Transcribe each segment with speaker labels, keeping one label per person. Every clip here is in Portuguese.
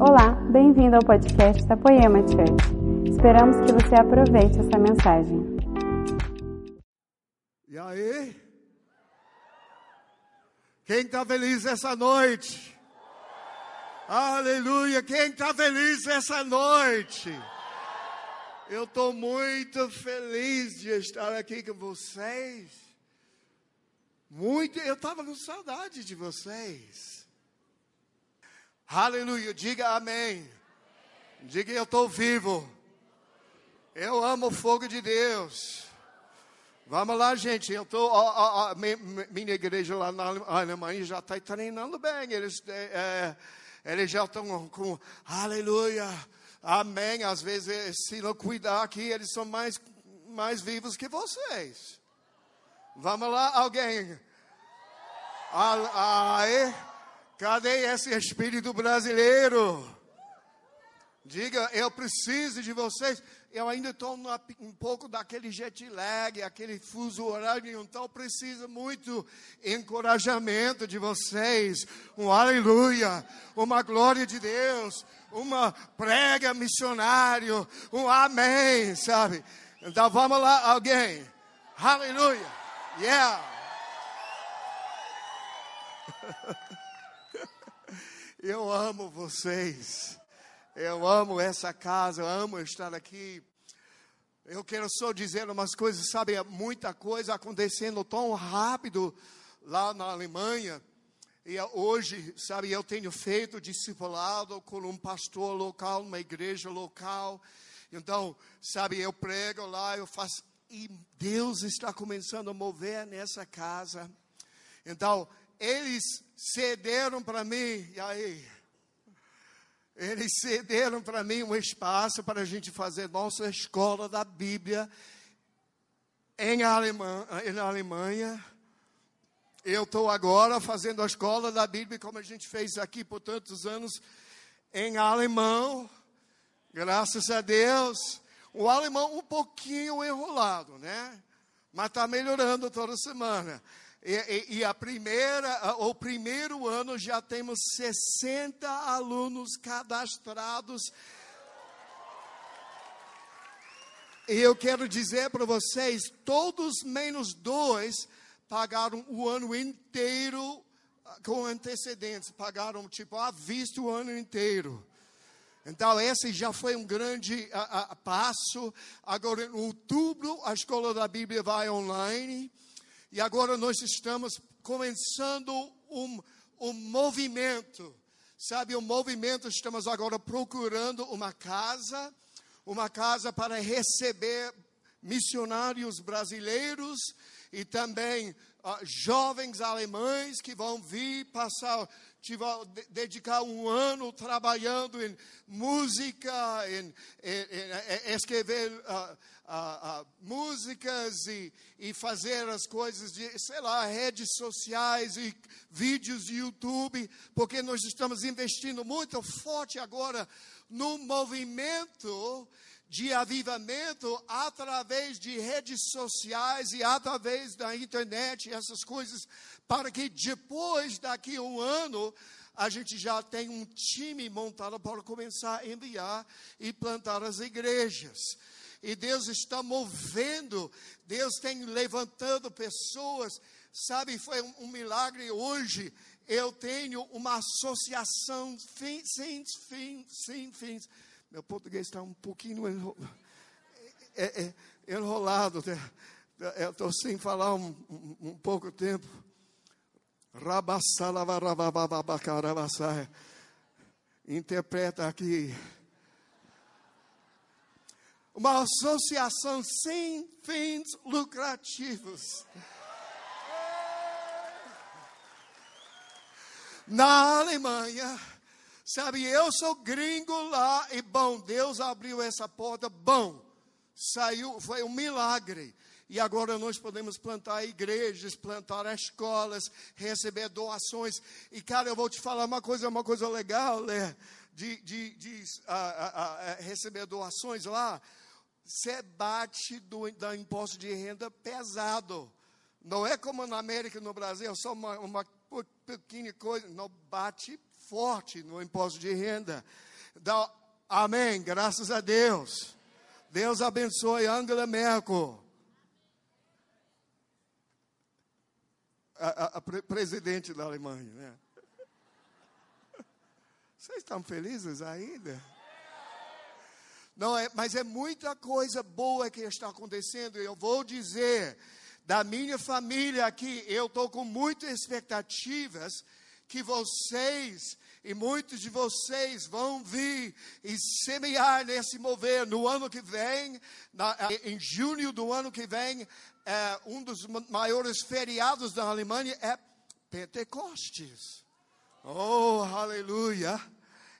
Speaker 1: Olá, bem-vindo ao podcast da Poema Church. Esperamos que você aproveite essa mensagem.
Speaker 2: E aí? Quem está feliz essa noite? Aleluia! Quem está feliz essa noite? Eu estou muito feliz de estar aqui com vocês. Muito, eu estava com saudade de vocês. Aleluia, diga amém. Diga eu estou vivo. Eu amo o fogo de Deus. Vamos lá, gente. Eu tô, ó, minha igreja lá na Alemanha já está treinando bem. Eles, é, é, eles já estão com aleluia, amém. Às vezes, se não cuidar aqui, eles são mais, mais vivos que vocês. Vamos lá, alguém. Ai, cadê esse espírito brasileiro? Diga, eu preciso de vocês eu ainda estou um pouco daquele jet lag, aquele fuso horário, então preciso muito encorajamento de vocês, um aleluia, uma glória de Deus, uma prega missionário, um amém, sabe? Então vamos lá, alguém, aleluia, yeah. Eu amo vocês. Eu amo essa casa, eu amo estar aqui. Eu quero só dizer umas coisas, sabe, muita coisa acontecendo tão rápido lá na Alemanha. E hoje, sabe, eu tenho feito discipulado com um pastor local, uma igreja local. Então, sabe, eu prego lá, eu faço. E Deus está começando a mover nessa casa. Então, eles cederam para mim. E aí? Eles cederam para mim um espaço para a gente fazer nossa escola da Bíblia em, Alemanha. Em Alemanha. Eu estou agora fazendo a escola da Bíblia, como a gente fez aqui por tantos anos, em alemão. Graças a Deus. O alemão um pouquinho enrolado, né? Mas está melhorando toda semana. E, e, e, a primeira, o primeiro ano já temos 60 alunos cadastrados. E eu quero dizer para vocês, todos menos dois pagaram o ano inteiro ah, com antecedentes, pagaram tipo à vista o ano inteiro. Então, esse já foi um grande a, a, passo. Agora, em outubro, a escola da Bíblia vai online. E agora nós estamos começando um, um movimento. Sabe, um movimento, estamos agora procurando uma casa, uma casa para receber missionários brasileiros e também uh, jovens alemães que vão vir passar tive dedicar um ano trabalhando em música, em, em, em escrever uh, uh, uh, músicas e, e fazer as coisas de, sei lá, redes sociais e vídeos de YouTube, porque nós estamos investindo muito forte agora no movimento de avivamento através de redes sociais e através da internet, essas coisas, para que depois, daqui a um ano, a gente já tenha um time montado para começar a enviar e plantar as igrejas. E Deus está movendo, Deus tem levantando pessoas, sabe, foi um, um milagre hoje. Eu tenho uma associação sem fins, sem fins meu português está um pouquinho enrolado. É, é, enrolado. Né? Eu estou sem falar um, um, um pouco tempo. Interpreta aqui. Uma associação sem fins lucrativos. Na Alemanha Sabe, eu sou gringo lá e bom, Deus abriu essa porta, bom, saiu, foi um milagre. E agora nós podemos plantar igrejas, plantar escolas, receber doações. E cara, eu vou te falar uma coisa, uma coisa legal, né? De, de, de receber doações lá. Você bate do da imposto de renda pesado. Não é como na América no Brasil, só uma, uma pequena coisa. Não bate forte no imposto de renda. Dá, amém, graças a Deus. Deus abençoe Angela Merkel. A, a, a pre presidente da Alemanha, né? Vocês estão felizes ainda? Não é, mas é muita coisa boa que está acontecendo. Eu vou dizer da minha família aqui, eu estou com muitas expectativas que vocês e muitos de vocês vão vir e semear nesse mover no ano que vem, na, em junho do ano que vem, é, um dos maiores feriados da Alemanha é Pentecostes. Oh, aleluia!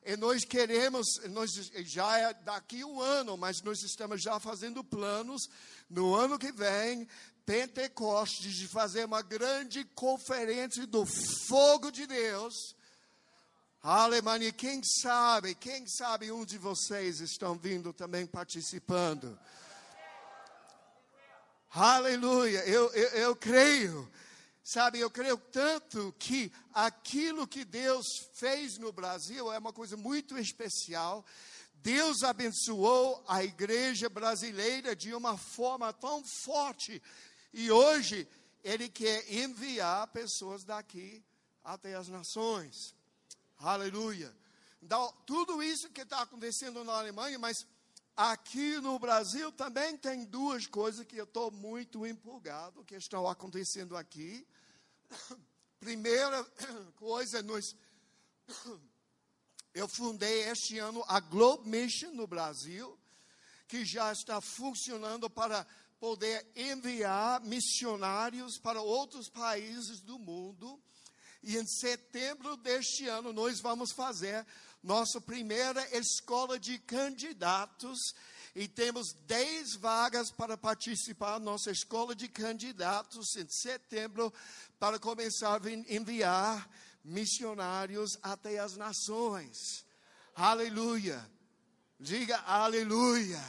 Speaker 2: E nós queremos, nós já é daqui um ano, mas nós estamos já fazendo planos no ano que vem, Pentecostes, de fazer uma grande conferência do fogo de Deus. Alemanha, quem sabe, quem sabe um de vocês estão vindo também participando. Aleluia, eu, eu, eu creio Sabe, eu creio tanto que aquilo que Deus fez no Brasil é uma coisa muito especial. Deus abençoou a igreja brasileira de uma forma tão forte. E hoje Ele quer enviar pessoas daqui até as nações. Aleluia. Então, tudo isso que está acontecendo na Alemanha, mas aqui no Brasil também tem duas coisas que eu estou muito empolgado que estão acontecendo aqui. Primeira coisa, nós, eu fundei este ano a Globe Mission no Brasil, que já está funcionando para poder enviar missionários para outros países do mundo. E em setembro deste ano nós vamos fazer nossa primeira escola de candidatos e temos 10 vagas para participar da nossa escola de candidatos em setembro para começar a enviar missionários até as nações. Aleluia. Diga aleluia.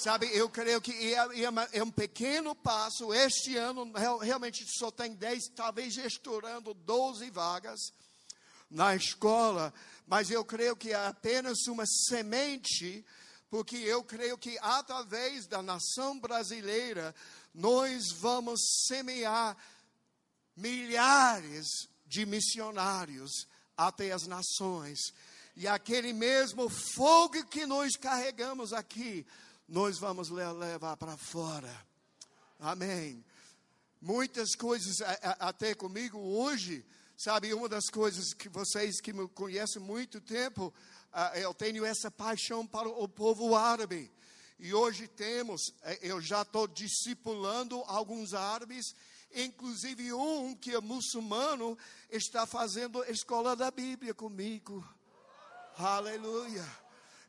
Speaker 2: Sabe, eu creio que é, é, é, um pequeno passo. Este ano realmente só tem 10, talvez estourando 12 vagas na escola. Mas eu creio que é apenas uma semente porque eu creio que através da nação brasileira nós vamos semear milhares de missionários até as nações. E aquele mesmo fogo que nós carregamos aqui, nós vamos levar para fora. Amém. Muitas coisas até comigo hoje, sabe, uma das coisas que vocês que me conhecem muito tempo, eu tenho essa paixão para o povo árabe. E hoje temos, eh, eu já estou discipulando alguns árabes, inclusive um que é muçulmano, está fazendo escola da Bíblia comigo. Aleluia.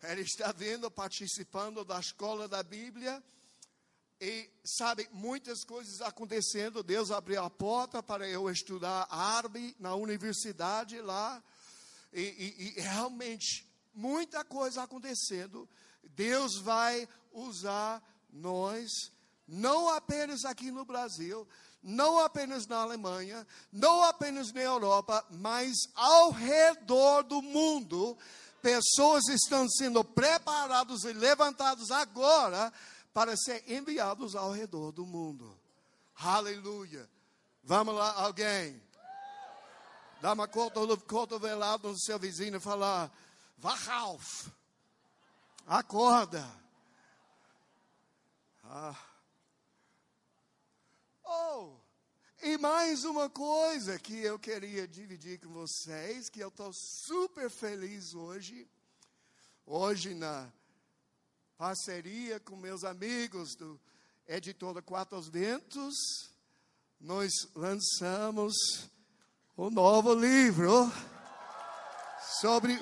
Speaker 2: Ele está vindo, participando da escola da Bíblia. E sabe, muitas coisas acontecendo. Deus abriu a porta para eu estudar árabe na universidade lá. E, e, e realmente muita coisa acontecendo. Deus vai usar nós, não apenas aqui no Brasil, não apenas na Alemanha, não apenas na Europa, mas ao redor do mundo. Pessoas estão sendo preparadas e levantadas agora para ser enviados ao redor do mundo. Aleluia. Vamos lá, alguém. Dá uma cotovelada no seu vizinho e falar: Wach auf. Acorda. Ah. Oh, e mais uma coisa que eu queria dividir com vocês, que eu estou super feliz hoje. Hoje, na parceria com meus amigos do Editora Quatro Ventos, nós lançamos o novo livro sobre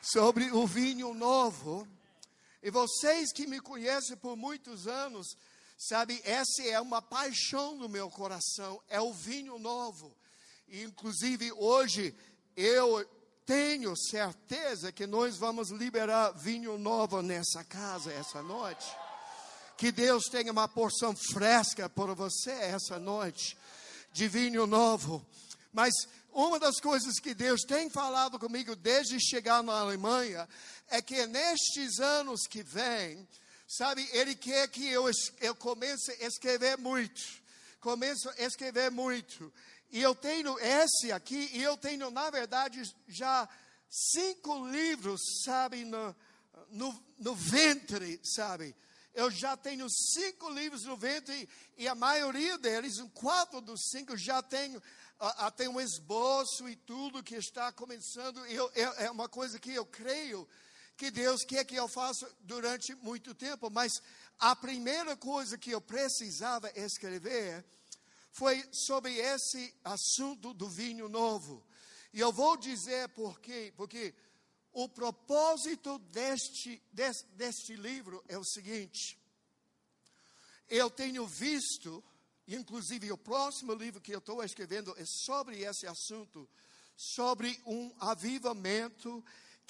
Speaker 2: sobre o vinho novo. E vocês que me conhecem por muitos anos, sabe, essa é uma paixão no meu coração, é o vinho novo. E inclusive hoje eu tenho certeza que nós vamos liberar vinho novo nessa casa essa noite. Que Deus tenha uma porção fresca para você essa noite de vinho novo. Mas uma das coisas que Deus tem falado comigo desde chegar na Alemanha é que nestes anos que vêm, sabe, Ele quer que eu, eu comece a escrever muito. Comece a escrever muito. E eu tenho esse aqui, e eu tenho, na verdade, já cinco livros, sabe, no, no, no ventre, sabe? Eu já tenho cinco livros no ventre e a maioria deles, quatro dos cinco, já tenho até um esboço e tudo que está começando. Eu, é, é uma coisa que eu creio que Deus quer que eu faça durante muito tempo, mas a primeira coisa que eu precisava escrever foi sobre esse assunto do vinho novo. E eu vou dizer por quê, porque o propósito deste, deste, deste livro é o seguinte: eu tenho visto, inclusive o próximo livro que eu estou escrevendo é sobre esse assunto, sobre um avivamento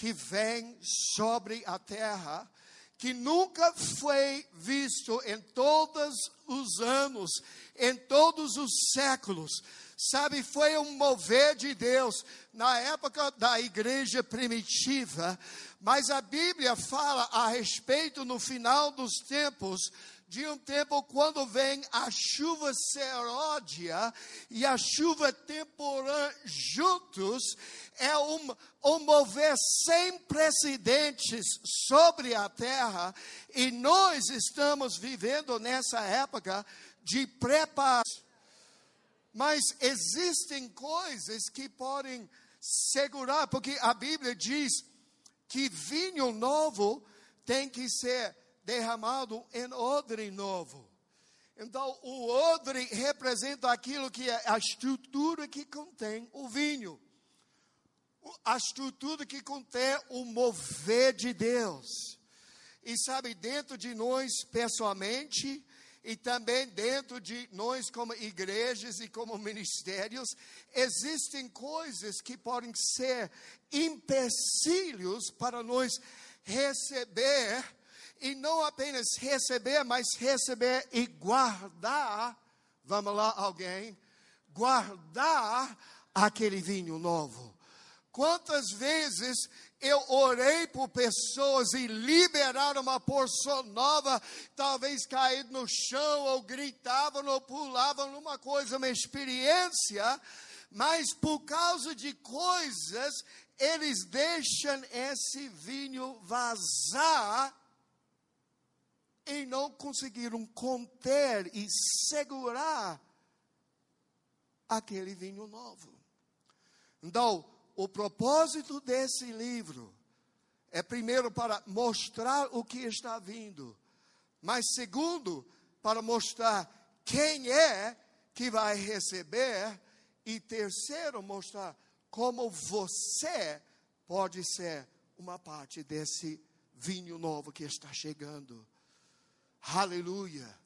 Speaker 2: que vem sobre a terra, que nunca foi visto em todos os anos, em todos os séculos. Sabe, foi um mover de Deus na época da igreja primitiva, mas a Bíblia fala a respeito no final dos tempos de um tempo quando vem a chuva seródia e a chuva temporã juntos, é um, um mover sem precedentes sobre a terra, e nós estamos vivendo nessa época de preparação. Mas existem coisas que podem segurar, porque a Bíblia diz que vinho novo tem que ser derramado em odre novo. Então, o odre representa aquilo que é a estrutura que contém o vinho. A estrutura que contém o mover de Deus. E sabe, dentro de nós pessoalmente, e também dentro de nós, como igrejas e como ministérios, existem coisas que podem ser empecilhos para nós receber e não apenas receber, mas receber e guardar. Vamos lá, alguém? Guardar aquele vinho novo. Quantas vezes eu orei por pessoas e liberaram uma porção nova, talvez caído no chão, ou gritavam, ou pulavam numa coisa, uma experiência, mas por causa de coisas, eles deixam esse vinho vazar e não conseguiram conter e segurar aquele vinho novo. Então, o propósito desse livro é primeiro para mostrar o que está vindo, mas segundo, para mostrar quem é que vai receber e terceiro, mostrar como você pode ser uma parte desse vinho novo que está chegando. Aleluia.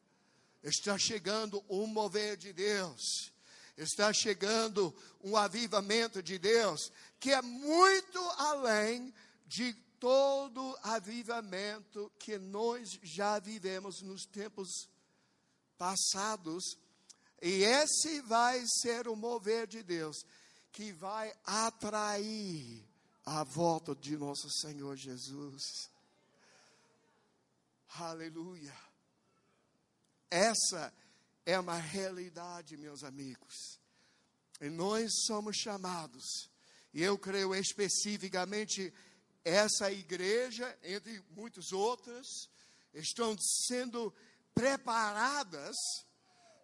Speaker 2: Está chegando um mover de Deus. Está chegando um avivamento de Deus que é muito além de todo avivamento que nós já vivemos nos tempos passados. E esse vai ser o mover de Deus que vai atrair a volta de nosso Senhor Jesus. Aleluia. Essa é uma realidade, meus amigos. E nós somos chamados, e eu creio especificamente essa igreja, entre muitas outras, estão sendo preparadas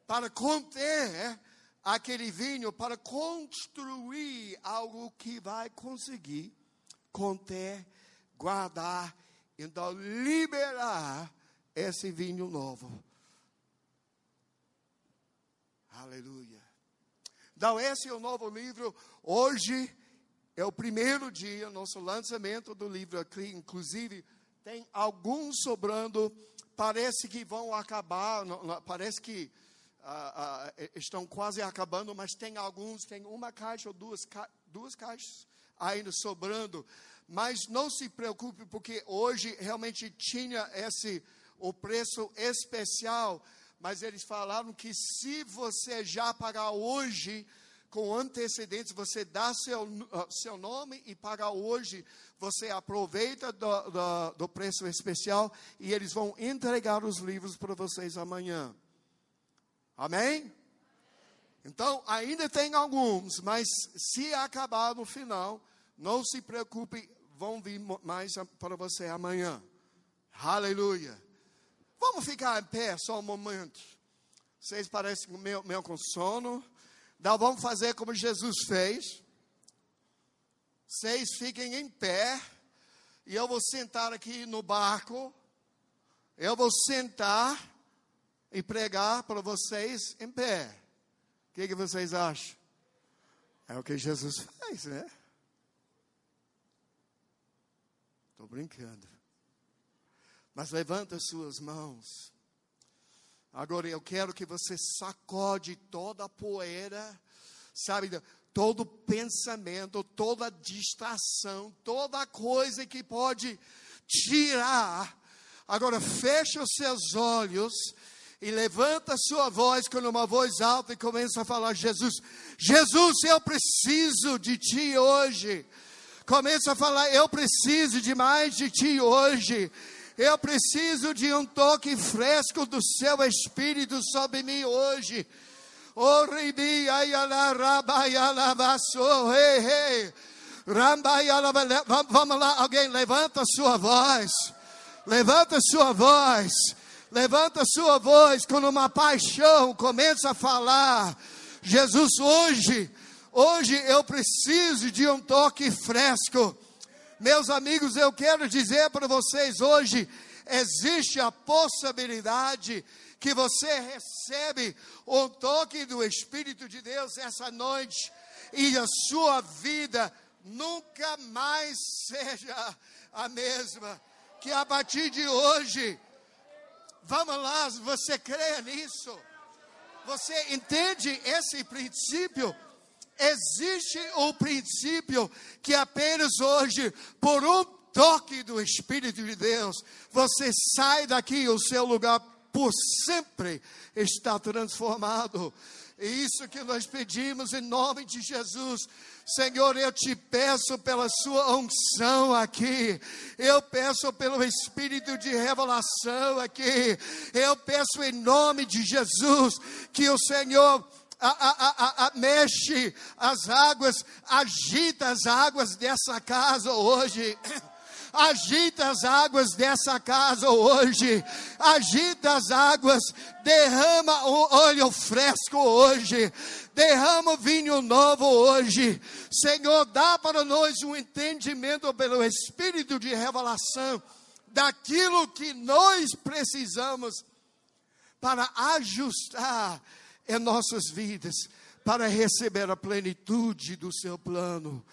Speaker 2: para conter aquele vinho, para construir algo que vai conseguir conter, guardar, então liberar esse vinho novo Aleluia. Então, esse é o novo livro. Hoje é o primeiro dia, nosso lançamento do livro aqui. Inclusive, tem alguns sobrando. Parece que vão acabar. Parece que uh, uh, estão quase acabando, mas tem alguns. Tem uma caixa ou duas, ca duas caixas ainda sobrando. Mas não se preocupe, porque hoje realmente tinha esse o preço especial mas eles falaram que se você já pagar hoje, com antecedentes, você dá seu, uh, seu nome e paga hoje, você aproveita do, do, do preço especial e eles vão entregar os livros para vocês amanhã. Amém? Então, ainda tem alguns, mas se acabar no final, não se preocupe, vão vir mais para você amanhã. Aleluia. Vamos ficar em pé só um momento. Vocês parecem meio, meio com sono. Então vamos fazer como Jesus fez. Vocês fiquem em pé. E eu vou sentar aqui no barco. Eu vou sentar e pregar para vocês em pé. O que, que vocês acham? É o que Jesus fez, né? Estou brincando. Mas levanta suas mãos. Agora eu quero que você sacode toda a poeira, sabe, todo pensamento, toda distração, toda coisa que pode tirar. Agora feche os seus olhos e levanta a sua voz com uma voz alta e começa a falar: Jesus, Jesus, eu preciso de ti hoje. Começa a falar: Eu preciso de mais de ti hoje. Eu preciso de um toque fresco do seu espírito sobre mim hoje. Vamos lá, alguém levanta a sua voz. Levanta a sua voz. Levanta a sua voz com uma paixão. Começa a falar. Jesus, hoje, hoje eu preciso de um toque fresco. Meus amigos, eu quero dizer para vocês hoje: existe a possibilidade que você recebe o toque do Espírito de Deus essa noite e a sua vida nunca mais seja a mesma. Que a partir de hoje, vamos lá, você crê nisso? Você entende esse princípio? Existe o princípio que apenas hoje, por um toque do Espírito de Deus, você sai daqui, o seu lugar por sempre está transformado. É isso que nós pedimos em nome de Jesus. Senhor, eu te peço pela sua unção aqui. Eu peço pelo espírito de revelação aqui. Eu peço em nome de Jesus que o Senhor a, a, a, mexe as águas, agita as águas dessa casa hoje. Agita as águas dessa casa hoje. Agita as águas. Derrama o óleo fresco hoje. Derrama o vinho novo hoje. Senhor, dá para nós um entendimento pelo Espírito de revelação daquilo que nós precisamos para ajustar em nossas vidas para receber a plenitude do seu plano.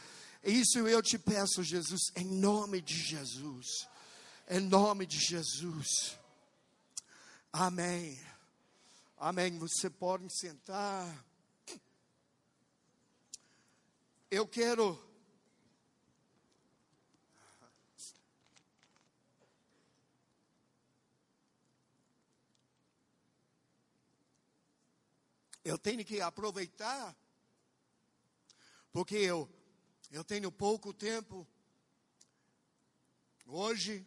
Speaker 2: Isso eu te peço, Jesus, em nome de Jesus. Em nome de Jesus. Amém. Amém. Você pode sentar. Eu quero eu tenho que aproveitar, porque eu, eu tenho pouco tempo. Hoje,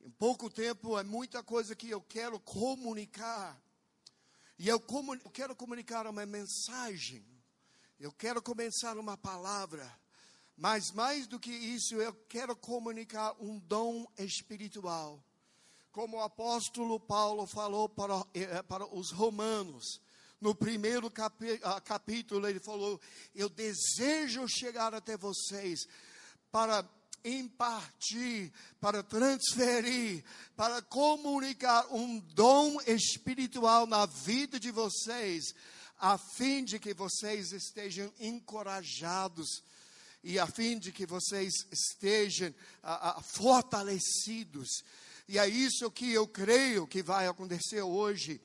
Speaker 2: em pouco tempo, é muita coisa que eu quero comunicar. E eu, comun, eu quero comunicar uma mensagem. Eu quero começar uma palavra. Mas mais do que isso, eu quero comunicar um dom espiritual. Como o apóstolo Paulo falou para, eh, para os romanos, no primeiro ah, capítulo, ele falou: Eu desejo chegar até vocês para impartir, para transferir, para comunicar um dom espiritual na vida de vocês, a fim de que vocês estejam encorajados e a fim de que vocês estejam a, a, fortalecidos. E é isso que eu creio que vai acontecer hoje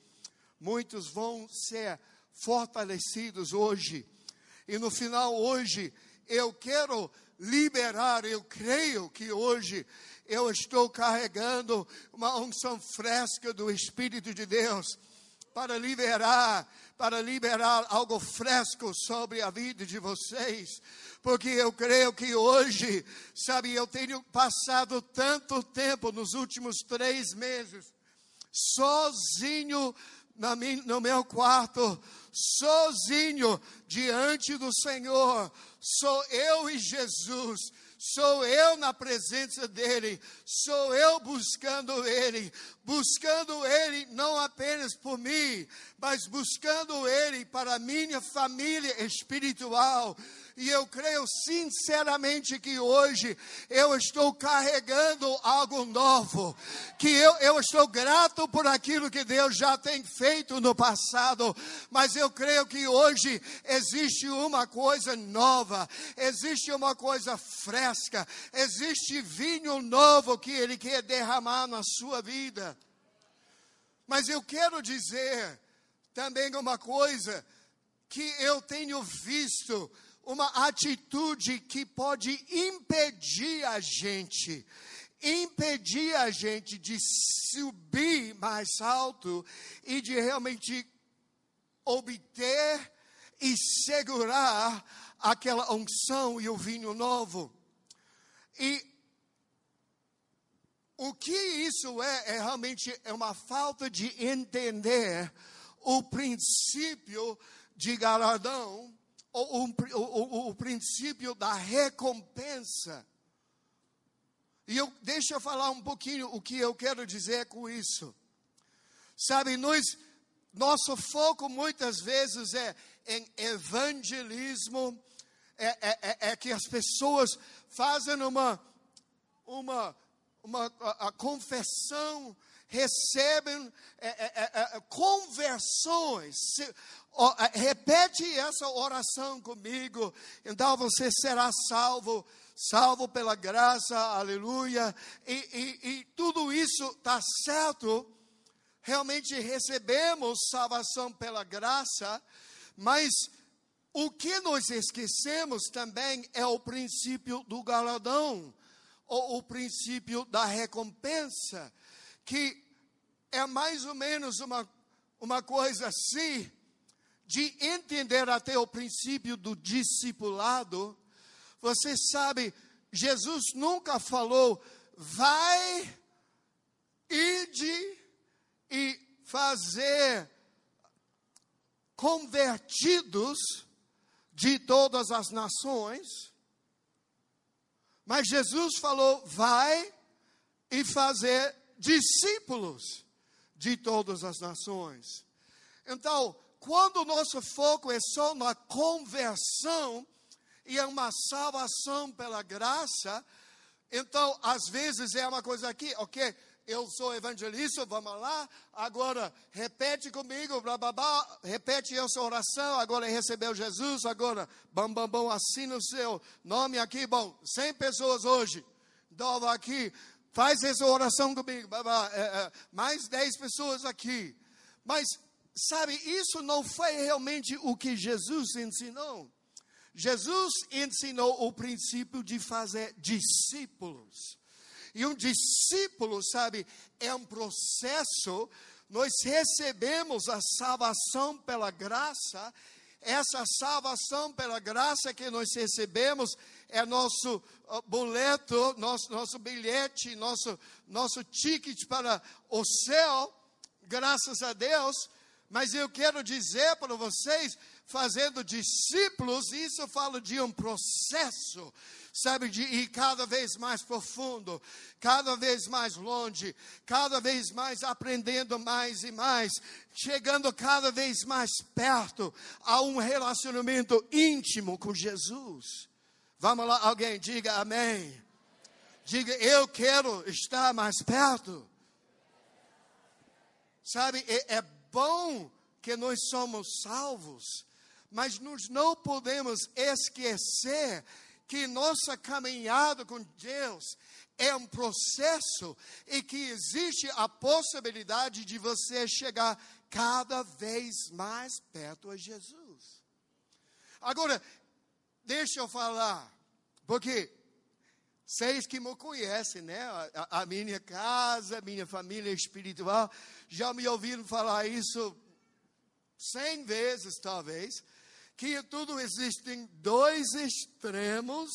Speaker 2: muitos vão ser fortalecidos hoje. E no final, hoje, eu quero liberar, eu creio que hoje eu estou carregando uma unção fresca do Espírito de Deus. para liberar, para liberar algo fresco sobre a vida de vocês, porque eu creio que hoje, sabe, eu tenho passado tanto tempo nos últimos três meses, sozinho no meu quarto, sozinho diante do Senhor, sou eu e Jesus. Sou eu na presença dEle, sou eu buscando Ele, buscando Ele não apenas por mim, mas buscando Ele para minha família espiritual. E eu creio sinceramente que hoje eu estou carregando algo novo, que eu, eu estou grato por aquilo que Deus já tem feito no passado, mas eu creio que hoje existe uma coisa nova, existe uma coisa fresca, existe vinho novo que Ele quer derramar na sua vida. Mas eu quero dizer também uma coisa que eu tenho visto uma atitude que pode impedir a gente, impedir a gente de subir mais alto e de realmente obter e segurar aquela unção e o vinho novo. E o que isso é? É realmente é uma falta de entender o princípio de galardão o, o, o, o princípio da recompensa. E eu, deixa eu falar um pouquinho o que eu quero dizer com isso. Sabe, nós, nosso foco muitas vezes é em evangelismo, é, é, é, é que as pessoas fazem uma, uma, uma a, a recebem é, é, é, conversões, repete essa oração comigo, então você será salvo, salvo pela graça, aleluia. E, e, e tudo isso está certo, realmente recebemos salvação pela graça, mas o que nós esquecemos também é o princípio do galadão, ou o princípio da recompensa, que é mais ou menos uma, uma coisa assim de entender até o princípio do discipulado, você sabe, Jesus nunca falou, vai, ide e fazer convertidos de todas as nações. Mas Jesus falou, vai e fazer discípulos de todas as nações. Então, quando o nosso foco é só na conversão e é uma salvação pela graça, então às vezes é uma coisa aqui, ok? Eu sou evangelista, vamos lá. Agora repete comigo, blá, blá, blá, repete essa oração. Agora recebeu Jesus. Agora, bam, bam, bam, assina o seu nome aqui. Bom, 100 pessoas hoje. Então, aqui, faz essa oração comigo. Blá, blá, é, é, mais 10 pessoas aqui. Mas Sabe, isso não foi realmente o que Jesus ensinou. Jesus ensinou o princípio de fazer discípulos. E um discípulo, sabe, é um processo. Nós recebemos a salvação pela graça. Essa salvação pela graça que nós recebemos é nosso boleto, nosso, nosso bilhete, nosso, nosso ticket para o céu. Graças a Deus mas eu quero dizer para vocês, fazendo discípulos, isso eu falo de um processo, sabe, de ir cada vez mais profundo, cada vez mais longe, cada vez mais aprendendo mais e mais, chegando cada vez mais perto a um relacionamento íntimo com Jesus. Vamos lá, alguém diga amém. Diga, eu quero estar mais perto. Sabe, é, é bom que nós somos salvos, mas nós não podemos esquecer que nossa caminhada com Deus é um processo e que existe a possibilidade de você chegar cada vez mais perto a Jesus. Agora, deixa eu falar, porque vocês que me conhecem, né? A, a minha casa, minha família espiritual, já me ouviram falar isso cem vezes talvez, que tudo existem dois extremos,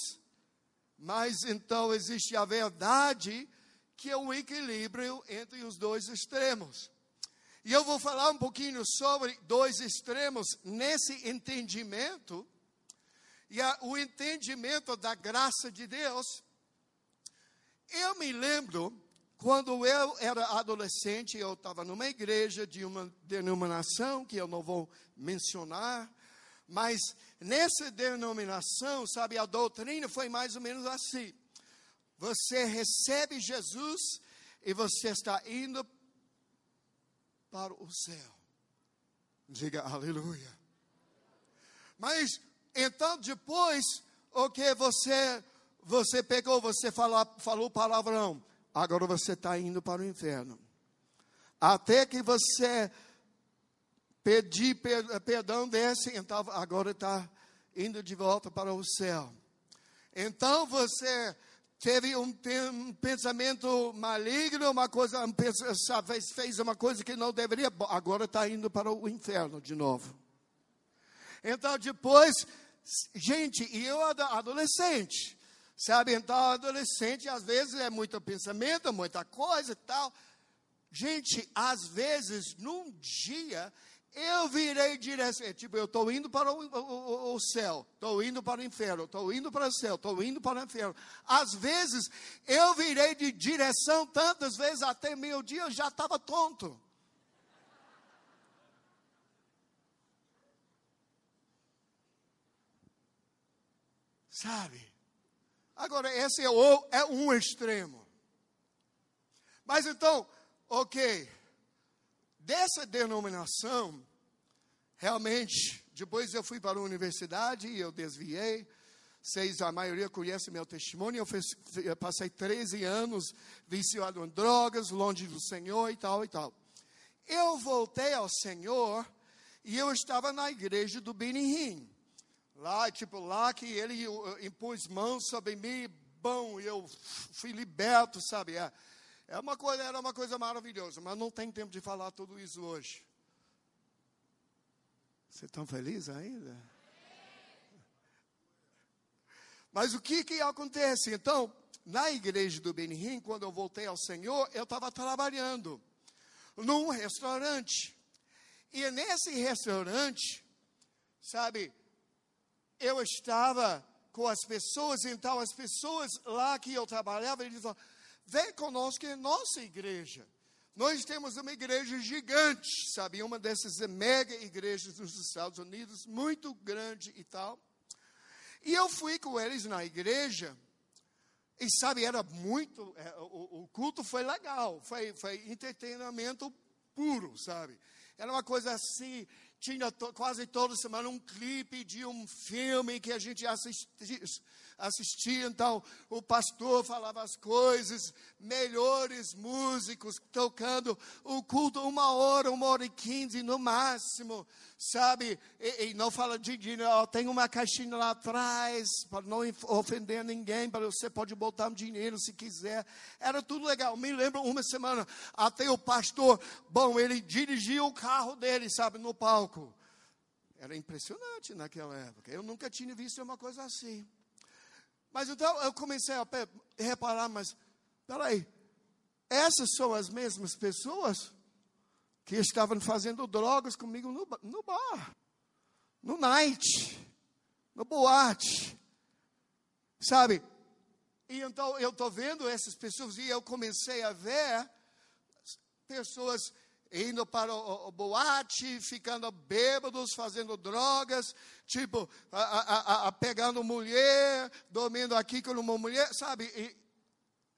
Speaker 2: mas então existe a verdade, que é o equilíbrio entre os dois extremos. E eu vou falar um pouquinho sobre dois extremos nesse entendimento, e a, o entendimento da graça de Deus. Eu me lembro, quando eu era adolescente, eu estava numa igreja de uma denominação que eu não vou mencionar, mas nessa denominação, sabe, a doutrina foi mais ou menos assim. Você recebe Jesus e você está indo para o céu. Diga aleluia. Mas então depois, o que você você pegou, você falou, falou palavrão, agora você está indo para o inferno. Até que você pedir perdão desse, então agora está indo de volta para o céu. Então você teve um, um pensamento maligno, uma coisa, um, fez, fez uma coisa que não deveria, agora está indo para o inferno de novo. Então depois, gente, eu adolescente, sabe? Então adolescente às vezes é muito pensamento, muita coisa e tal. Gente, às vezes num dia eu virei direção. É, tipo, eu estou indo para o, o, o céu, estou indo para o inferno, estou indo para o céu, estou indo para o inferno. Às vezes, eu virei de direção tantas vezes, até meio dia eu já estava tonto. Sabe? Agora, esse é, o, é um extremo. Mas então, ok dessa denominação, realmente, depois eu fui para a universidade e eu desviei. Vocês, a maioria conhece meu testemunho. Eu, fiz, eu passei 13 anos viciado em drogas, longe do Senhor e tal e tal. Eu voltei ao Senhor e eu estava na igreja do Benihim. Lá, tipo, lá que ele impôs mãos sobre mim, bom, eu fui liberto, sabe? É, uma coisa, era uma coisa maravilhosa, mas não tem tempo de falar tudo isso hoje. Você está feliz ainda? Mas o que que acontece? Então, na igreja do Benihim, quando eu voltei ao Senhor, eu estava trabalhando num restaurante. E nesse restaurante, sabe, eu estava com as pessoas, então as pessoas lá que eu trabalhava, eles falavam, vem conosco em nossa igreja. Nós temos uma igreja gigante, sabe? Uma dessas mega igrejas dos Estados Unidos, muito grande e tal. E eu fui com eles na igreja, e sabe, era muito. É, o, o, culto foi legal, foi, foi entretenimento puro, sabe? Era uma coisa assim, tinha to, quase toda semana um clipe de um filme que a gente assistia, assistia. Então, o pastor falava as coisas, melhores músicos tocando o culto uma hora, uma hora e quinze no máximo, sabe? E, e não fala de dinheiro, tem uma caixinha lá atrás, para não ofender ninguém, para você pode botar um dinheiro se quiser. Era tudo legal. Me lembro uma semana, até o pastor, bom, ele dirigia o carro dele, sabe, no palco. Era impressionante naquela época. Eu nunca tinha visto uma coisa assim. Mas então eu comecei a reparar, mas peraí, essas são as mesmas pessoas que estavam fazendo drogas comigo no, no bar, no night, no boate, sabe? E então eu estou vendo essas pessoas e eu comecei a ver pessoas indo para o, o, boate, ficando bêbados, fazendo drogas, tipo, a, a, a, pegando mulher, dormindo aqui com uma mulher, sabe? E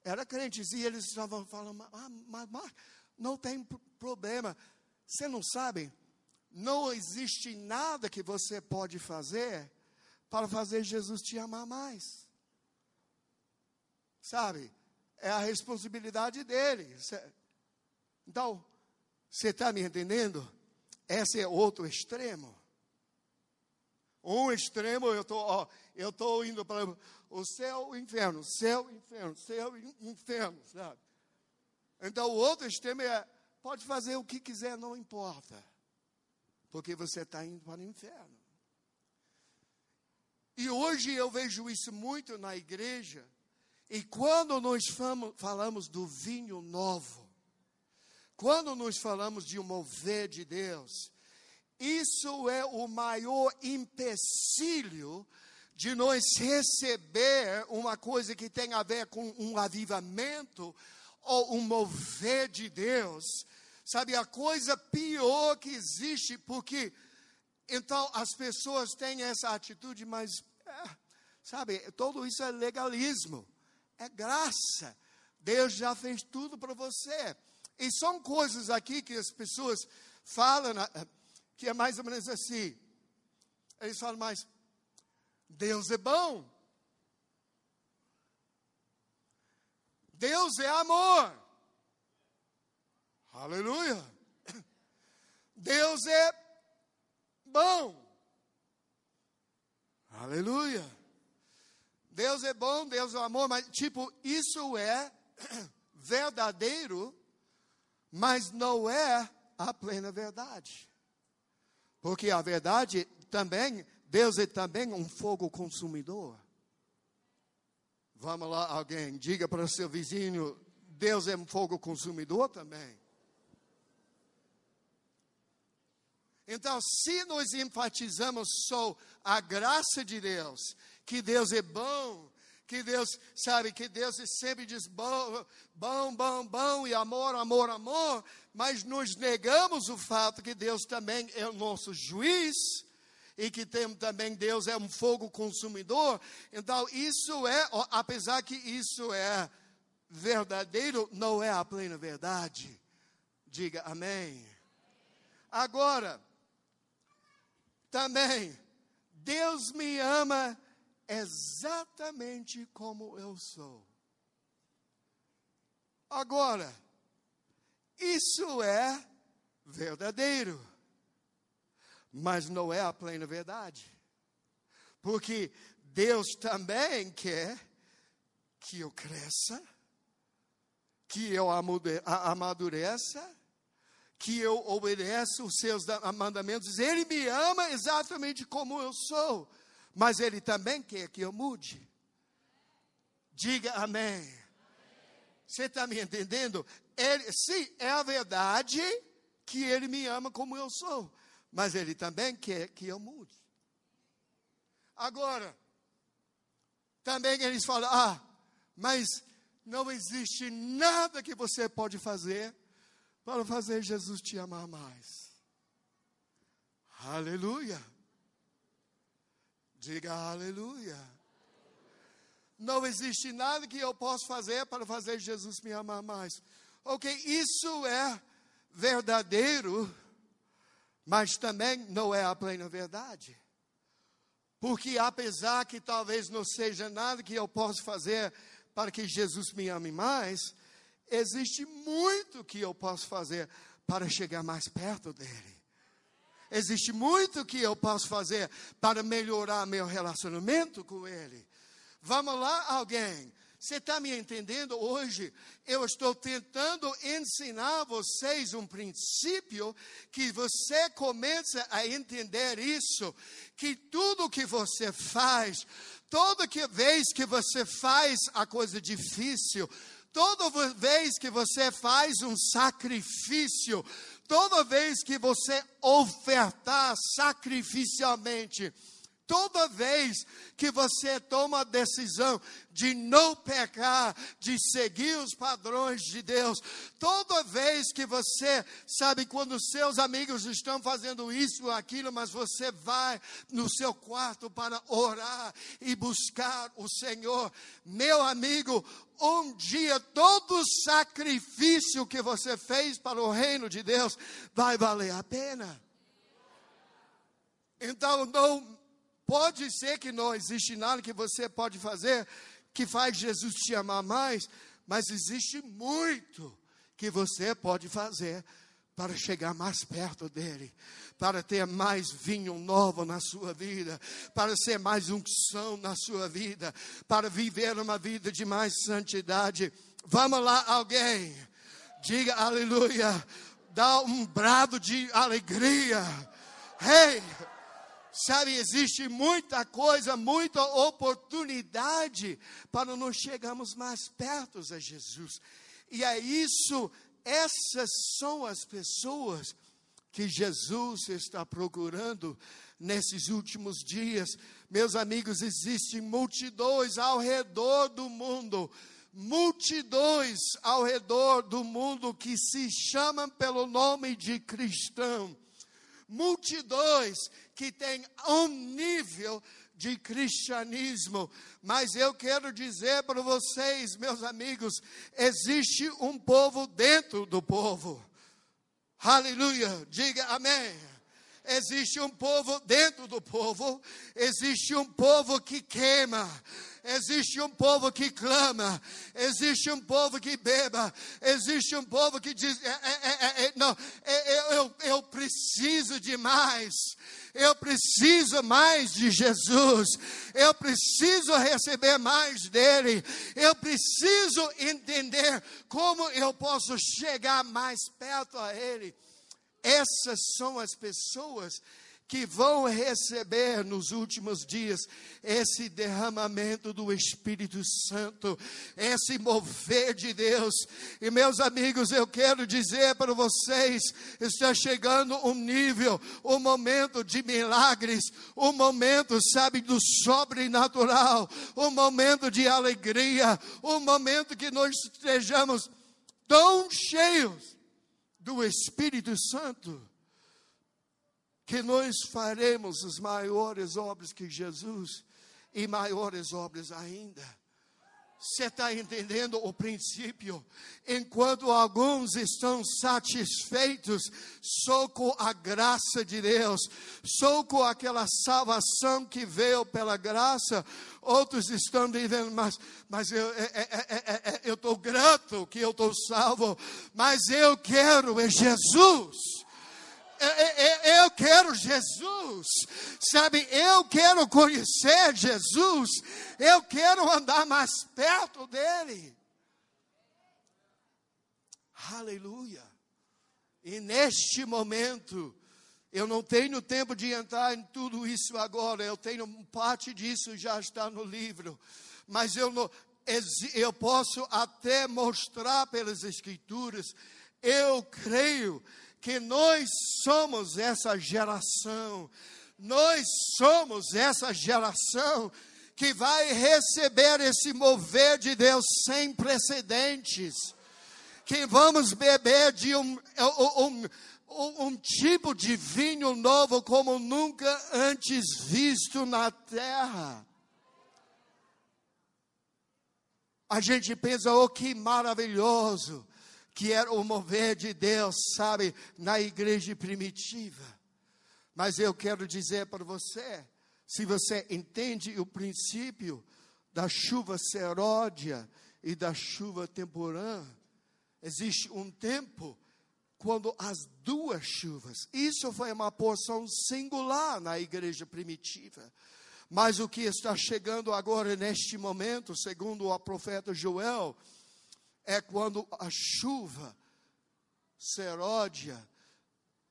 Speaker 2: era crentes e eles estavam falando, ah, mas, mas não tem problema. Você não sabe? Não existe nada que você pode fazer para fazer Jesus te amar mais. Sabe? É a responsabilidade dele. Então, você está me entendendo? Esse é outro extremo. Um extremo, eu tô, estou indo para o céu, o inferno, céu, inferno, céu, inferno, sabe? Então, o outro extremo é, pode fazer o que quiser, não importa. porque você está indo para o inferno. E hoje eu vejo isso muito na igreja. E quando nós falamos do vinho novo, quando nós falamos de um mover de Deus, isso é o maior empecilho de nós receber uma coisa que tem a ver com um avivamento ou um mover de Deus. Sabe, a coisa pior que existe, porque então as pessoas têm essa atitude, mas, é, sabe, tudo isso é legalismo, é graça. Deus já fez tudo para você. E são coisas aqui que as pessoas falam, que é mais ou menos assim. Eles falam, mas Deus é bom. Deus é amor. Aleluia. Deus é bom. Aleluia. Deus é bom, Deus é amor, mas tipo, isso é verdadeiro, mas não é a plena verdade. Porque a verdade também Deus é também um fogo consumidor. Vamos lá, alguém, diga para o seu vizinho: Deus é um fogo consumidor também. Então, se nós enfatizamos só a graça de Deus, que Deus é bom, que Deus, sabe, que Deus sempre diz bom, bom, bom, bom, e amor, amor, amor, mas nos negamos o fato que Deus também é o nosso juiz, e que tem também Deus é um fogo consumidor. Então, isso é, apesar que isso é verdadeiro, não é a plena verdade. Diga amém. Agora, também, Deus me ama exatamente como eu sou. Agora, isso é verdadeiro mas não é a plena verdade. Porque Deus também quer que eu cresça, que eu amadureça, que eu obedeça os seus mandamentos. Ele me ama exatamente como eu sou, mas Ele também quer que eu mude. Diga amém. Você está me entendendo? Ele, sim, é a verdade que Ele me ama como eu sou mas Ele também quer que eu mude. Agora, também eles falam: ah, mas não existe nada que você pode fazer para fazer Jesus te amar mais. Aleluia. Diga aleluia. Não existe nada que eu possa fazer para fazer Jesus me amar mais. Ok, isso é verdadeiro mas também não é a plena verdade. Porque apesar que talvez não seja nada que eu possa fazer para que Jesus me ame mais, existe muito que eu posso fazer para chegar mais perto dele. Existe muito que eu posso fazer para melhorar meu relacionamento com ele. Vamos lá, alguém. Você está me entendendo? Hoje eu estou tentando ensinar vocês um princípio que você começa a entender isso, que tudo que você faz, toda que vez que você faz a coisa difícil, toda vez que você faz um sacrifício, toda vez que você ofertar sacrificialmente, Toda vez que você toma a decisão de não pecar, de seguir os padrões de Deus, toda vez que você sabe quando seus amigos estão fazendo isso ou aquilo, mas você vai no seu quarto para orar e buscar o Senhor, meu amigo, um dia todo sacrifício que você fez para o reino de Deus vai valer a pena. Então não Pode ser que não existe nada que você pode fazer que faz Jesus te amar mais, mas existe muito que você pode fazer para chegar mais perto dele, para ter mais vinho novo na sua vida, para ser mais unção na sua vida, para viver uma vida de mais santidade. Vamos lá, alguém, diga aleluia, dá um brado de alegria Ei! Sabe, existe muita coisa, muita oportunidade para nós chegarmos mais perto a Jesus. E é isso, essas são as pessoas que Jesus está procurando nesses últimos dias. Meus amigos, existem multidões ao redor do mundo, multidões ao redor do mundo que se chamam pelo nome de cristão multidões que têm um nível de cristianismo, mas eu quero dizer para vocês, meus amigos, existe um povo dentro do povo. Aleluia, diga amém. Existe um povo dentro do povo, existe um povo que queima, Existe um povo que clama, existe um povo que beba, existe um povo que diz: é, é, é, não, eu, eu preciso de mais, eu preciso mais de Jesus, eu preciso receber mais dele, eu preciso entender como eu posso chegar mais perto a ele. Essas são as pessoas que vão receber nos últimos dias esse derramamento do Espírito Santo, esse mover de Deus. E meus amigos, eu quero dizer para vocês: está chegando um nível, um momento de milagres, um momento, sabe, do sobrenatural, um momento de alegria, um momento que nós estejamos tão cheios do Espírito Santo que nós faremos as maiores obras que Jesus e maiores obras ainda. Você está entendendo o princípio? Enquanto alguns estão satisfeitos só com a graça de Deus, só com aquela salvação que veio pela graça, outros estão dizendo, mas, mas eu é, é, é, estou grato que eu estou salvo, mas eu quero é Jesus eu quero Jesus, sabe? Eu quero conhecer Jesus, eu quero andar mais perto dele. Aleluia. E neste momento, eu não tenho tempo de entrar em tudo isso agora, eu tenho parte disso já está no livro, mas eu não, eu posso até mostrar pelas escrituras, eu creio que nós somos essa geração, nós somos essa geração que vai receber esse mover de Deus sem precedentes, que vamos beber de um, um, um, um tipo de vinho novo como nunca antes visto na terra. A gente pensa, oh que maravilhoso que era o mover de Deus, sabe, na igreja primitiva. Mas eu quero dizer para você, se você entende o princípio da chuva seródia e da chuva temporã, existe um tempo quando as duas chuvas, isso foi uma porção singular na igreja primitiva. Mas o que está chegando agora neste momento, segundo o profeta Joel, é quando a chuva seródia,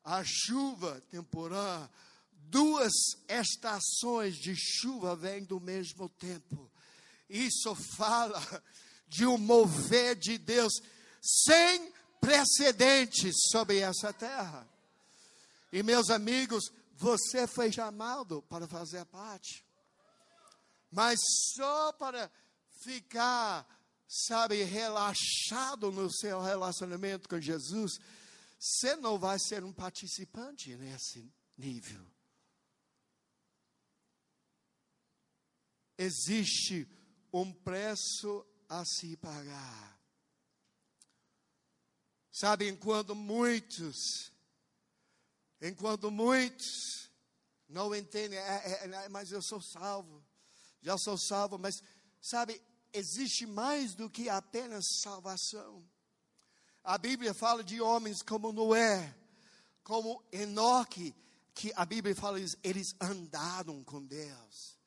Speaker 2: a chuva temporã, duas estações de chuva vêm do mesmo tempo. Isso fala de um mover de Deus sem precedentes sobre essa terra. E meus amigos, você foi chamado para fazer parte. Mas só para ficar sabe, relaxado no seu relacionamento com Jesus, você não vai ser um participante nesse nível. Existe um preço a se pagar. Sabe, enquanto muitos, enquanto muitos não entendem, é, é, é, mas eu sou salvo, já sou salvo, mas sabe, existe mais do que apenas salvação. A Bíblia fala de homens como Noé, como Enoque, que a Bíblia fala eles, eles andaram com Deus.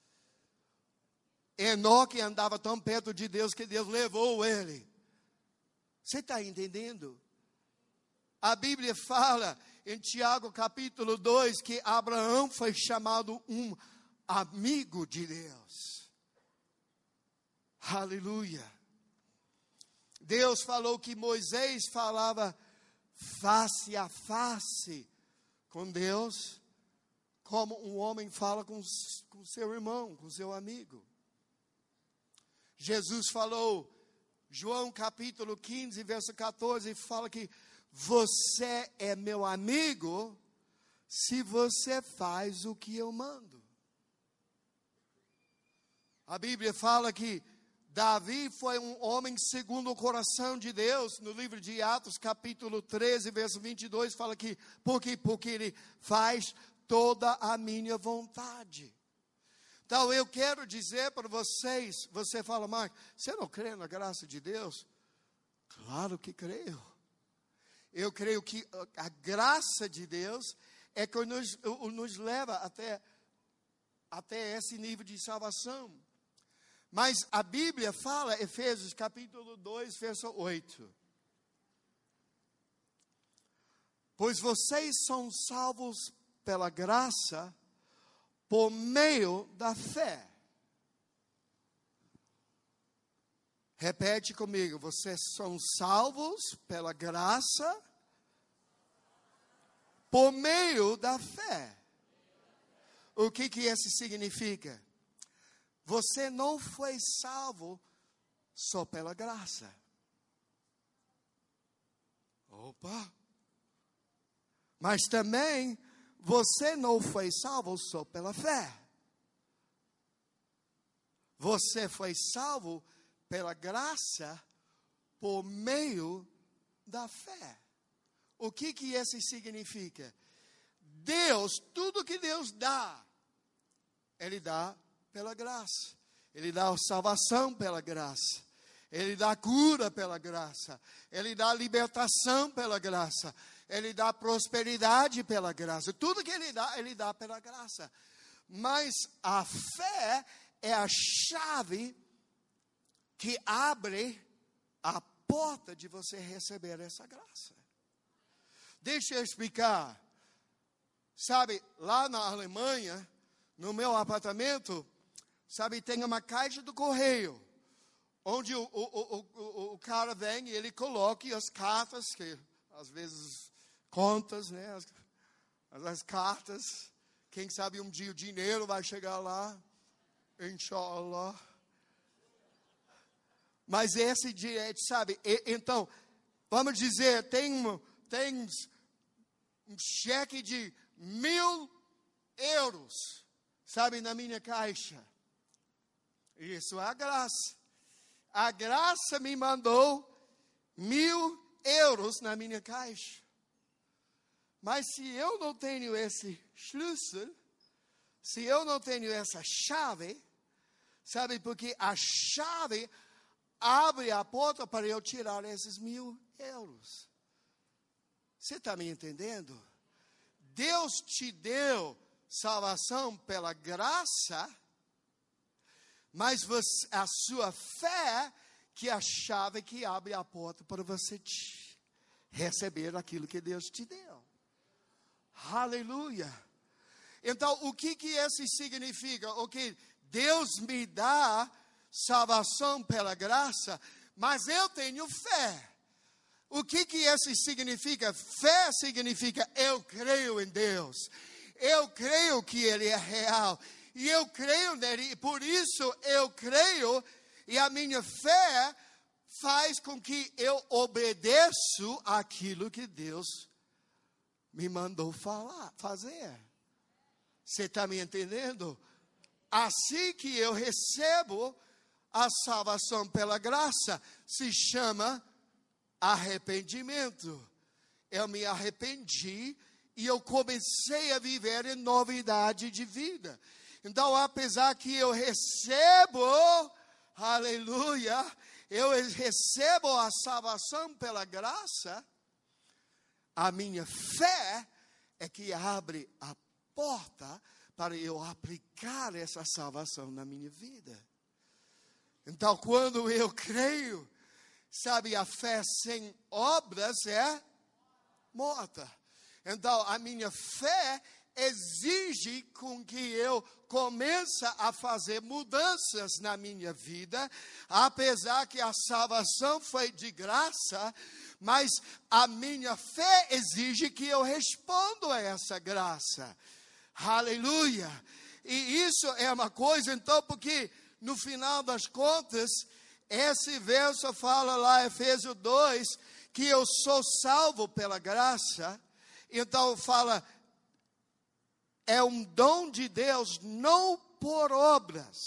Speaker 2: Enoque andava tão perto de Deus que Deus levou ele. Você está entendendo? A Bíblia fala em Tiago capítulo 2 que Abraão foi chamado um amigo de Deus. Aleluia. Deus falou que Moisés falava face a face com Deus, como um homem fala com, com seu irmão, com seu amigo. Jesus falou, João capítulo 15, verso 14, fala que você é meu amigo se você faz o que eu mando. A Bíblia fala que Davi foi um homem segundo o coração de Deus. No livro de Atos, capítulo 13, verso 22, fala que porque, porque ele faz toda a minha vontade. Então eu quero dizer para vocês, você fala, Marco, você não crê na graça de Deus? Claro que creio. Eu creio que a graça de Deus é que nos, nos leva até, até esse nível de salvação. Mas a Bíblia fala, Efésios capítulo 2, verso 8. Pois vocês são salvos pela graça, por meio da fé. Repete comigo, vocês são salvos pela graça, por meio da fé. O que que isso significa? Você não foi salvo só pela graça. Opa! Mas também você não foi salvo só pela fé. Você foi salvo pela graça por meio da fé. O que que isso significa? Deus, tudo que Deus dá, Ele dá pela graça. Ele dá salvação pela graça. Ele dá cura pela graça. Ele dá libertação pela graça. Ele dá prosperidade pela graça. Tudo que ele dá, ele dá pela graça. Mas a fé é a chave que abre a porta de você receber essa graça. Deixa eu explicar. Sabe, lá na Alemanha, no meu apartamento, Sabe, tem uma caixa do correio, onde o, o, o, o, cara vem e ele coloca as cartas, que às vezes contas, né? As, as cartas. Quem sabe um dia o dinheiro vai chegar lá. Inshallah. Mas esse dia, sabe? Então, vamos dizer, tem, tem um cheque de mil euros, sabe, na minha caixa. Isso a graça. A graça me mandou mil euros na minha caixa. Mas se eu não tenho esse Schlüssel, se eu não tenho essa chave, sabe, porque a chave abre a porta para eu tirar esses mil euros. Você está me entendendo? Deus te deu salvação pela graça mas você, a sua fé que é a chave que abre a porta para você receber aquilo que Deus te deu. Aleluia. Então, o que que isso significa? O que Deus me dá salvação pela graça, mas eu tenho fé. O que que isso significa? Fé significa eu creio em Deus. Eu creio que ele é real e eu creio nele, e por isso eu creio, e a minha fé faz com que eu obedeço aquilo que Deus me mandou falar, fazer. Você está me entendendo? Assim que eu recebo a salvação pela graça, se chama arrependimento. Eu me arrependi e eu comecei a viver em novidade de vida. Então, apesar que eu recebo, aleluia, eu recebo a salvação pela graça, a minha fé é que abre a porta para eu aplicar essa salvação na minha vida. Então, quando eu creio, sabe, a fé sem obras é morta. Então, a minha fé exige com que eu comece a fazer mudanças na minha vida, apesar que a salvação foi de graça, mas a minha fé exige que eu responda a essa graça. Aleluia! E isso é uma coisa, então, porque no final das contas, esse verso fala lá, Efésios 2, que eu sou salvo pela graça. Então fala, é um dom de Deus, não por obras,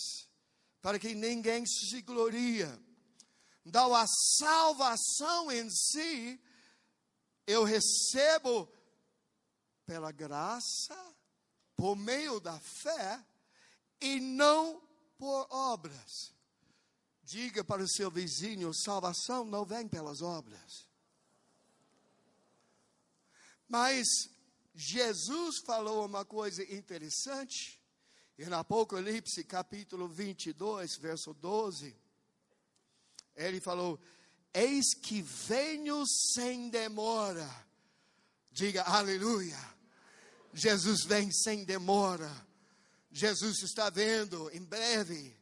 Speaker 2: para que ninguém se gloria. Então, a salvação em si, eu recebo pela graça, por meio da fé, e não por obras. Diga para o seu vizinho: salvação não vem pelas obras. Mas Jesus falou uma coisa interessante, e Apocalipse capítulo 22, verso 12, ele falou: Eis que venho sem demora. Diga aleluia. Jesus vem sem demora. Jesus está vendo em breve.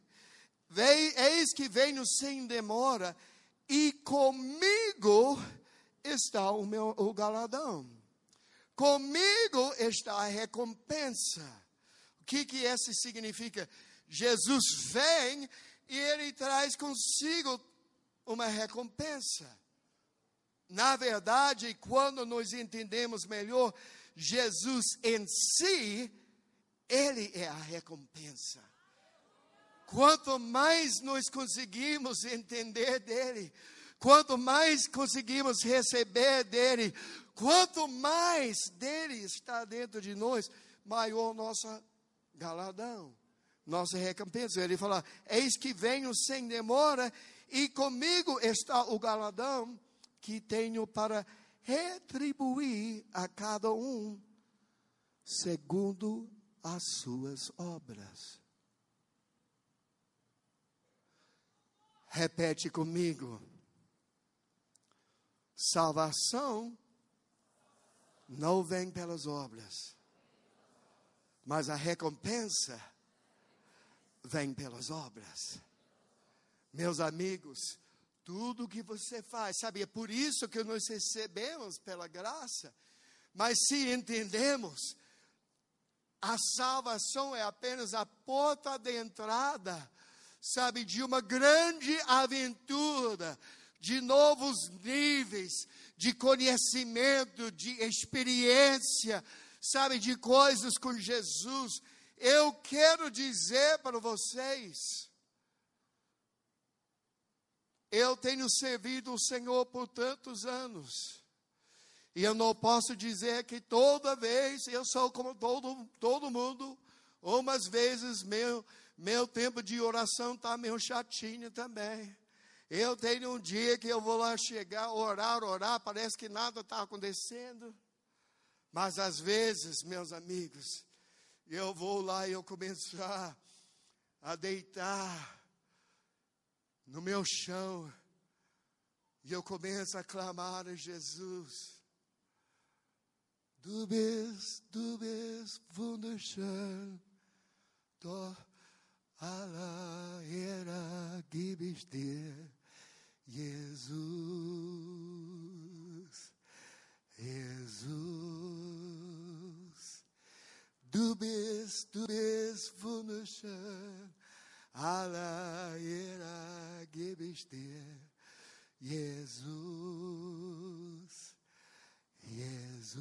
Speaker 2: Eis que venho sem demora, e comigo está o meu o galadão comigo está a recompensa. O que, que isso significa? Jesus vem e ele traz consigo uma recompensa. Na verdade, quando nós entendemos melhor, Jesus em si, ele é a recompensa. Quanto mais nós conseguimos entender dele, quanto mais conseguimos receber dele, Quanto mais dele está dentro de nós, maior nossa galadão, nossa recompensa. Ele fala: Eis que venho sem demora, e comigo está o galadão que tenho para retribuir a cada um segundo as suas obras. Repete comigo. Salvação não vem pelas obras, mas a recompensa vem pelas obras. Meus amigos, tudo que você faz, sabe, é por isso que nós recebemos pela graça, mas se entendemos, a salvação é apenas a porta de entrada, sabe, de uma grande aventura, de novos níveis, de conhecimento, de experiência, sabe, de coisas com Jesus. Eu quero dizer para vocês, eu tenho servido o Senhor por tantos anos. E eu não posso dizer que toda vez eu sou como todo, todo mundo. Umas vezes meu, meu tempo de oração está meio chatinho também. Eu tenho um dia que eu vou lá chegar, orar, orar, parece que nada está acontecendo. Mas às vezes, meus amigos, eu vou lá e eu começo a, deitar no meu chão e eu começo a clamar a Jesus. Du bist, du bist wunderschön, doch aller Ehre gebe ich dir. Jesus, Jesus, du bist, du bist wunderschön, aller Ehre gebe ich dir, Jesus, Jesus,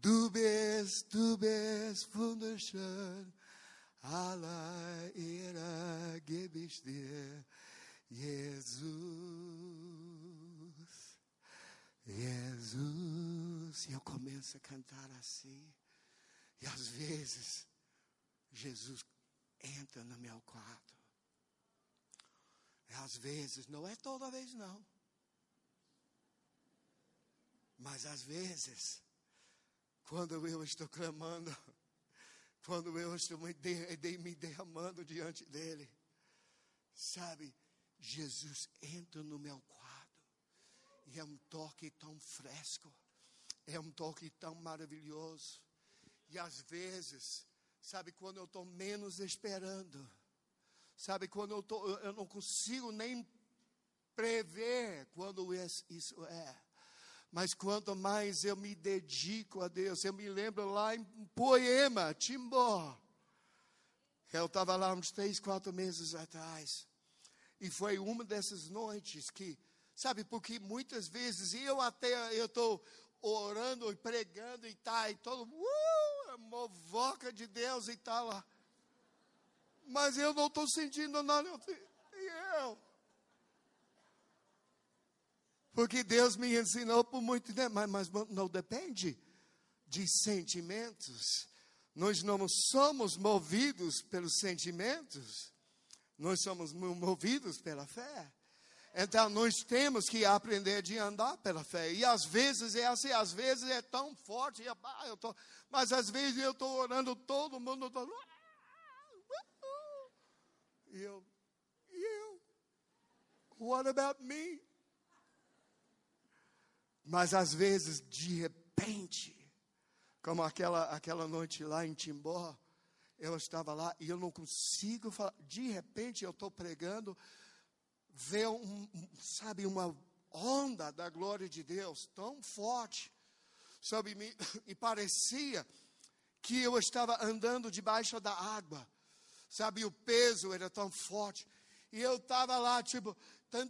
Speaker 2: du bist, du bist wunderschön, Ich dir, Jesus. Jesus. E eu começo a cantar assim. E às vezes, Jesus entra no meu quarto. E às vezes, não é toda vez não. Mas às vezes, quando eu estou clamando, quando eu estou me, derramando diante dele, sabe, Jesus entra no meu quarto E é um toque tão fresco. É um toque tão maravilhoso. E às vezes, sabe, quando eu estou menos esperando, sabe, quando eu, tô, eu não consigo nem prever quando isso é. Mas quanto mais eu me dedico a Deus, eu me lembro lá em Poema, Timbó. Eu estava lá uns três, quatro meses atrás. E foi uma dessas noites que, sabe, porque muitas vezes eu até eu estou orando e pregando e tá, e todo uh, movoca de Deus e tal lá. Mas eu não estou sentindo nada. E eu? Porque Deus me ensinou por muito tempo, mas, mas não depende de sentimentos. Nós não somos movidos pelos sentimentos, nós somos movidos pela fé. Então nós temos que aprender de andar pela fé. E às vezes é assim, às vezes é tão forte, ah, eu tô, mas às vezes eu estou orando, todo mundo está. E eu, e eu? What about me? Mas às vezes, de repente, como aquela, aquela noite lá em Timbó, eu estava lá e eu não consigo falar. De repente eu estou pregando, vê um, sabe, uma onda da glória de Deus tão forte, sabe, me, e parecia que eu estava andando debaixo da água, sabe, o peso era tão forte, e eu estava lá, tipo,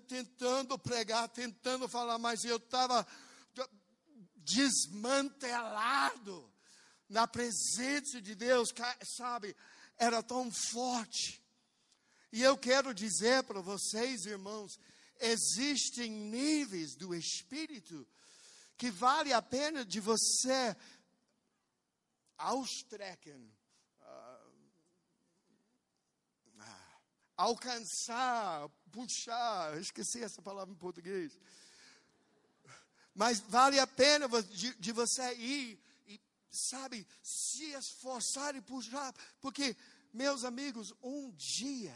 Speaker 2: tentando pregar, tentando falar, mas eu estava desmantelado na presença de Deus, sabe, era tão forte. E eu quero dizer para vocês, irmãos, existem níveis do Espírito que vale a pena de você austrecken, uh, alcançar, puxar, esqueci essa palavra em português. Mas vale a pena de, de você ir e, sabe, se esforçar e puxar, porque, meus amigos, um dia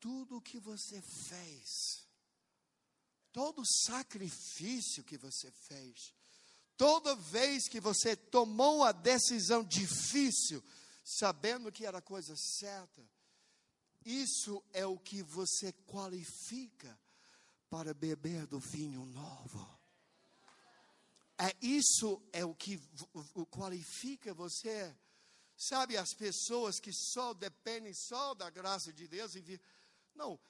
Speaker 2: tudo o que você fez, todo sacrifício que você fez, toda vez que você tomou a decisão difícil, sabendo que era a coisa certa, isso é o que você qualifica para beber do vinho novo. É isso é o que qualifica você. Sabe as pessoas que só dependem só da graça de Deus e não,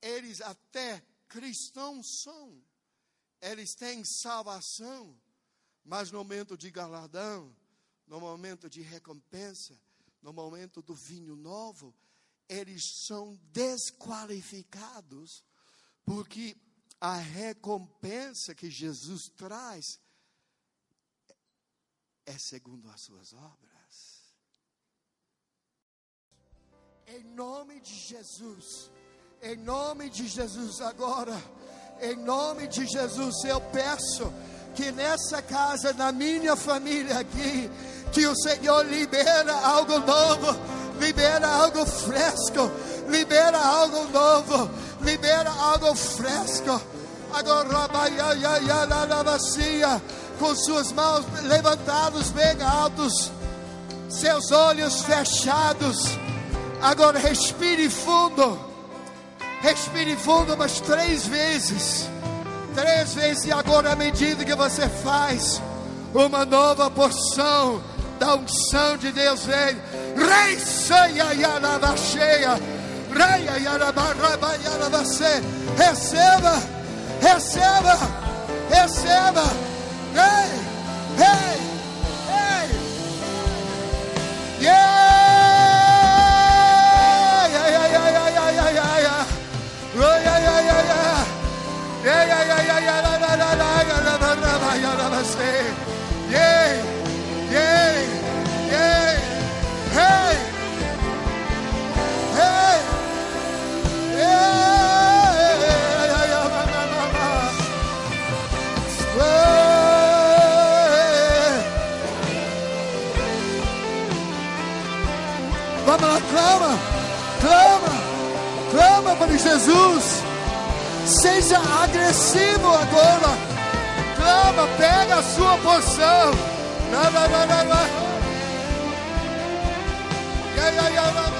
Speaker 2: eles até cristãos são. Eles têm salvação, mas no momento de galardão, no momento de recompensa, no momento do vinho novo, eles são desqualificados, porque a recompensa que Jesus traz é segundo as suas obras. Em nome de Jesus. Em nome de Jesus, agora, em nome de Jesus, eu peço que nessa casa, na minha família aqui, que o Senhor libera algo novo, libera algo fresco, libera algo novo, libera algo fresco. Agora, com suas mãos levantadas bem altos, seus olhos fechados. Agora respire fundo. Respire fundo umas três vezes. Três vezes. E agora, à medida que você faz, uma nova porção da unção de Deus vem. Rei Saia Yaravacheia. Rei Yarabarabayarabacê. Receba, receba, receba. Ei, ei, ei. Yeah. Yeah, yeah, clama, clama, clama para Jesus. Seja agressivo agora. Receba, pega a sua porção. Yeah, yeah, yeah, não, não.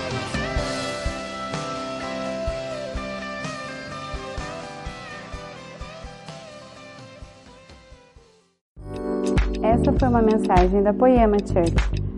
Speaker 1: Essa foi uma mensagem da Poema Church.